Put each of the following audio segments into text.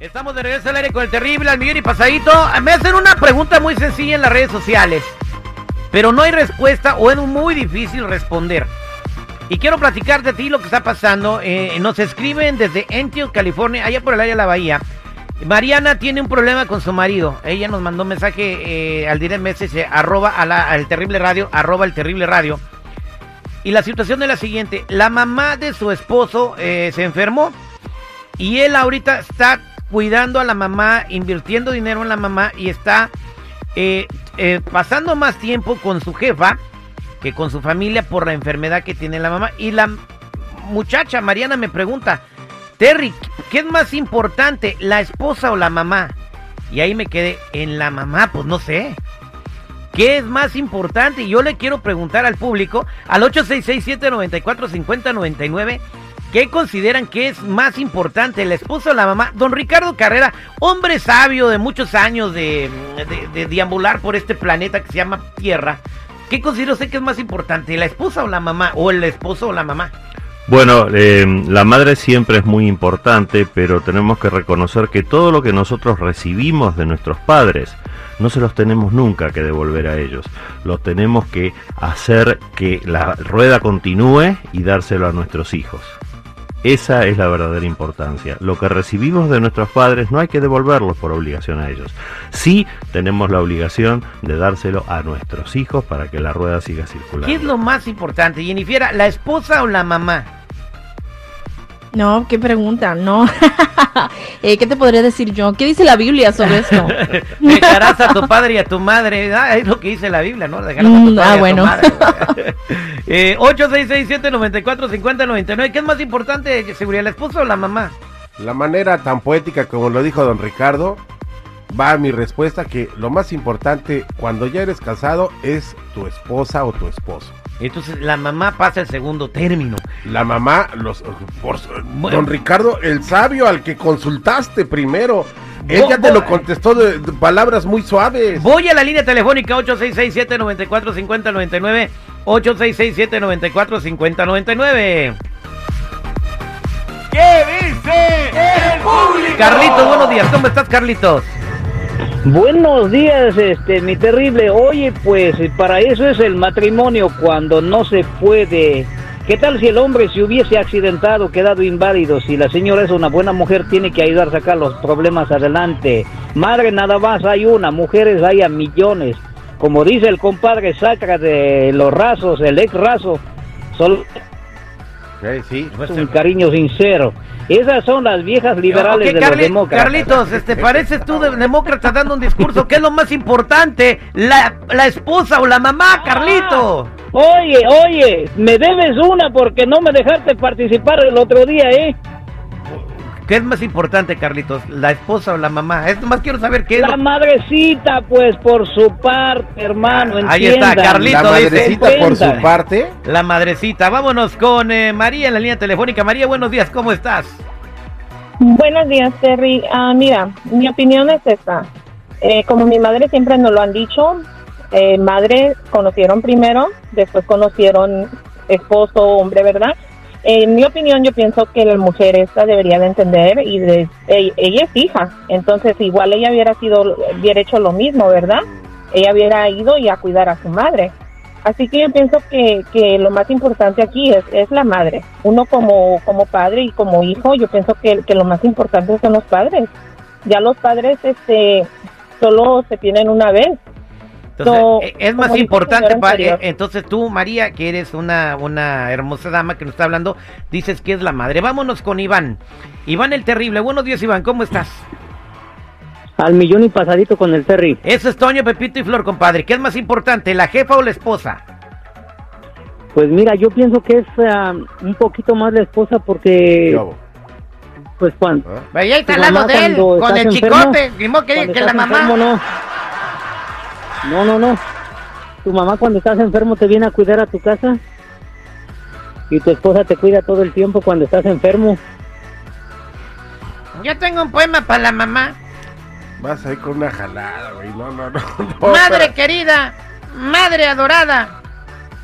Estamos de regreso al aire con el terrible al y pasadito. Me hacen una pregunta muy sencilla en las redes sociales, pero no hay respuesta o es muy difícil responder. Y quiero platicar de ti lo que está pasando. Eh, nos escriben desde Antioch, California, allá por el área de la bahía. Mariana tiene un problema con su marido. Ella nos mandó un mensaje eh, al direct message arroba a al terrible radio, arroba el terrible radio. Y la situación es la siguiente. La mamá de su esposo eh, se enfermó y él ahorita está cuidando a la mamá, invirtiendo dinero en la mamá y está eh, eh, pasando más tiempo con su jefa que con su familia por la enfermedad que tiene la mamá. Y la muchacha Mariana me pregunta, Terry, ¿qué es más importante, la esposa o la mamá? Y ahí me quedé, en la mamá, pues no sé. ¿Qué es más importante? Y yo le quiero preguntar al público al 866-794-5099 ¿Qué consideran que es más importante, la esposa o la mamá? Don Ricardo Carrera, hombre sabio de muchos años de, de, deambular por este planeta que se llama Tierra. ¿Qué considera usted que es más importante, la esposa o la mamá? ¿O el esposo o la mamá? Bueno, eh, la madre siempre es muy importante, pero tenemos que reconocer que todo lo que nosotros recibimos de nuestros padres, no se los tenemos nunca que devolver a ellos. Lo tenemos que hacer que la rueda continúe y dárselo a nuestros hijos. Esa es la verdadera importancia. Lo que recibimos de nuestros padres no hay que devolverlos por obligación a ellos. Sí tenemos la obligación de dárselo a nuestros hijos para que la rueda siga circulando. ¿Qué es lo más importante, Jennifer? ¿La esposa o la mamá? No, qué pregunta, no. Eh, ¿Qué te podría decir yo? ¿Qué dice la Biblia sobre esto? Dejarás a tu padre y a tu madre. Ah, es lo que dice la Biblia, ¿no? Dejarás a tu mm, padre ah, y a bueno. tu madre. eh, 8667-945099. ¿Qué es más importante, seguridad, la esposa o la mamá? La manera tan poética como lo dijo don Ricardo, va a mi respuesta que lo más importante cuando ya eres casado es tu esposa o tu esposo. Entonces la mamá pasa el segundo término. La mamá, los, don Ricardo, el sabio al que consultaste primero. Ella te lo contestó de, palabras muy suaves. Voy a la línea telefónica 8667-945099. 8667-945099. ¿Qué dice el público? Carlitos, buenos días. ¿Cómo estás, Carlitos? Buenos días, este, mi terrible. Oye, pues para eso es el matrimonio cuando no se puede. ¿Qué tal si el hombre se hubiese accidentado, quedado inválido? Si la señora es una buena mujer, tiene que ayudar a sacar los problemas adelante. Madre nada más hay una, mujeres hay a millones. Como dice el compadre Sacra de los rasos, el ex raso, solo sí, un cariño sincero. Esas son las viejas liberales de los demócratas. Carlitos, este, pareces tú de demócrata dando un discurso. ¿Qué es lo más importante? ¿La, la esposa o la mamá, Carlito? Oye, oye, me debes una porque no me dejaste participar el otro día, ¿eh? ¿Qué es más importante, Carlitos? ¿La esposa o la mamá? Es más quiero saber qué es. La madrecita, pues, por su parte, hermano. Ah, ahí está, Carlitos. La madrecita por su parte. La madrecita. Vámonos con eh, María en la línea telefónica. María, buenos días, ¿cómo estás? Buenos días, Terry. Ah, mira, mi opinión es esta. Eh, como mi madre siempre nos lo han dicho, eh, madre conocieron primero, después conocieron esposo, hombre, ¿verdad? En mi opinión, yo pienso que la mujer esta debería de entender y de, ella, es hija, entonces igual ella hubiera sido, hubiera hecho lo mismo, ¿verdad? Ella hubiera ido y a cuidar a su madre. Así que yo pienso que, que lo más importante aquí es, es la madre. Uno como, como padre y como hijo, yo pienso que, que lo más importante son los padres. Ya los padres este, solo se tienen una vez entonces, eh, es más importante, eh, entonces tú, María, que eres una, una hermosa dama que nos está hablando, dices que es la madre. Vámonos con Iván. Iván el Terrible. Buenos días, Iván, ¿cómo estás? Al millón y pasadito con el Terry. Eso es Toño, Pepito y Flor, compadre. ¿Qué es más importante, la jefa o la esposa? Pues mira, yo pienso que es ah, un poquito más la esposa porque... Pues cuando... ¿Ah? Ahí está al lado de él, con el chicote. que, que la mamá... No, no, no. Tu mamá cuando estás enfermo te viene a cuidar a tu casa. Y tu esposa te cuida todo el tiempo cuando estás enfermo. Yo tengo un poema para la mamá. Vas ahí con una jalada, güey. No, no, no. madre querida, madre adorada.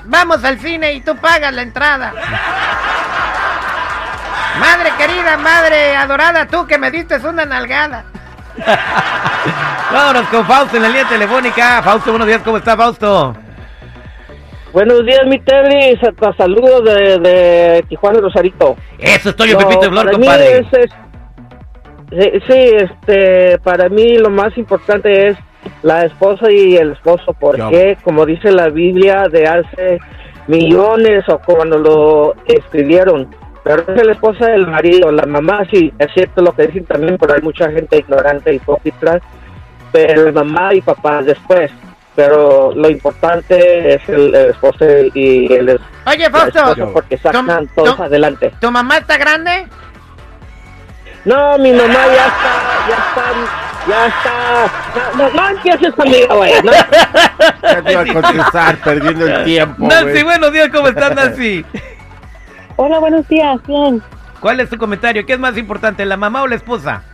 Vamos al cine y tú pagas la entrada. Madre querida, madre adorada, tú que me diste una nalgada. Vámonos con Fausto en la línea telefónica. Fausto, buenos días, ¿cómo está Fausto? Buenos días, mi Terry. Sa- Saludos de, de Tijuana, Rosarito. Eso estoy yo, No, Pepito de Flor, compadre. es- es- sí, sí, este, para mí lo más importante es la esposa y el esposo, porque como dice la Biblia de hace millones o cuando lo escribieron, pero es la esposa del marido, la mamá sí, es cierto lo que dicen también, pero hay mucha gente ignorante, hipócrita, pero mamá y papá después. Pero lo importante es el, el esposo y el Oye, Fausto, porque sacan todos adelante. ¿tu mamá está grande? No, mi mamá ya está, ya está, ya está. No, no, no empieces conmigo, güey. No, Ya te iba a contestar, perdiendo el tiempo. Nancy, güey. buenos días, ¿cómo estás, Nancy? Hola, buenos días, bien. ¿Cuál es tu comentario? ¿Qué es más importante, la mamá o la esposa?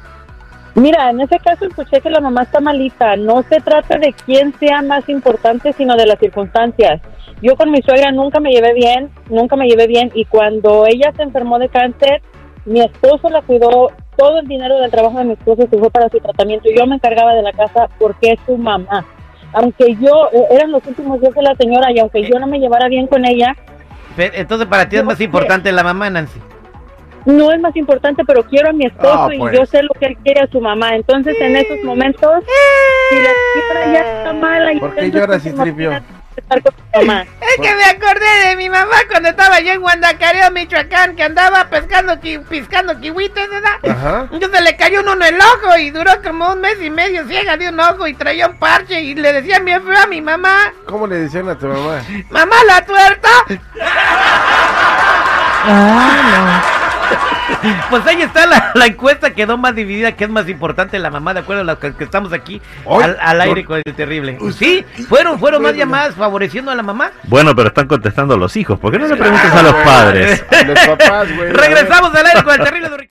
Mira, en ese caso escuché que la mamá está malita. No se trata de quién sea más importante, sino de las circunstancias. Yo con mi suegra nunca me llevé bien, nunca me llevé bien y cuando ella se enfermó de cáncer, mi esposo la cuidó, todo el dinero del trabajo de mi esposo se fue para su tratamiento yo me encargaba de la casa porque es su mamá. Aunque yo, eh, eran los últimos días de la señora y aunque yo no me llevara bien con ella, Entonces, para ti es más importante la mamá, Nancy. no es más importante, pero quiero a mi esposo Ah, y pues. yo sé lo que él quiere a su mamá. Entonces, en esos momentos, si la señora ya está mala, y ¿Por qué lloras, pues, Citripio? Imagínate estar con su mamá. Es que me acordé de mi mamá cuando estaba yo en Guandacareo, Michoacán, que andaba pescando, ki- piscando kiwites, ¿verdad? Ajá. Entonces le cayó uno en el ojo y duró como un mes y medio ciega de un ojo y traía un parche y le decía bien feo a mi mamá, ¿Cómo le decían a tu mamá? mamá la tuerta. Ah, Pues ahí está la, la encuesta, quedó más dividida, que es más importante la mamá, de acuerdo a lo que, que estamos aquí Hoy- al, al aire con el terrible. Sí, fueron, fueron más llamadas favoreciendo a la mamá. Bueno, pero están contestando los hijos. ¿Por qué no le preguntas a los padres? Los papás, güey. a. Regresamos al aire con el terrible.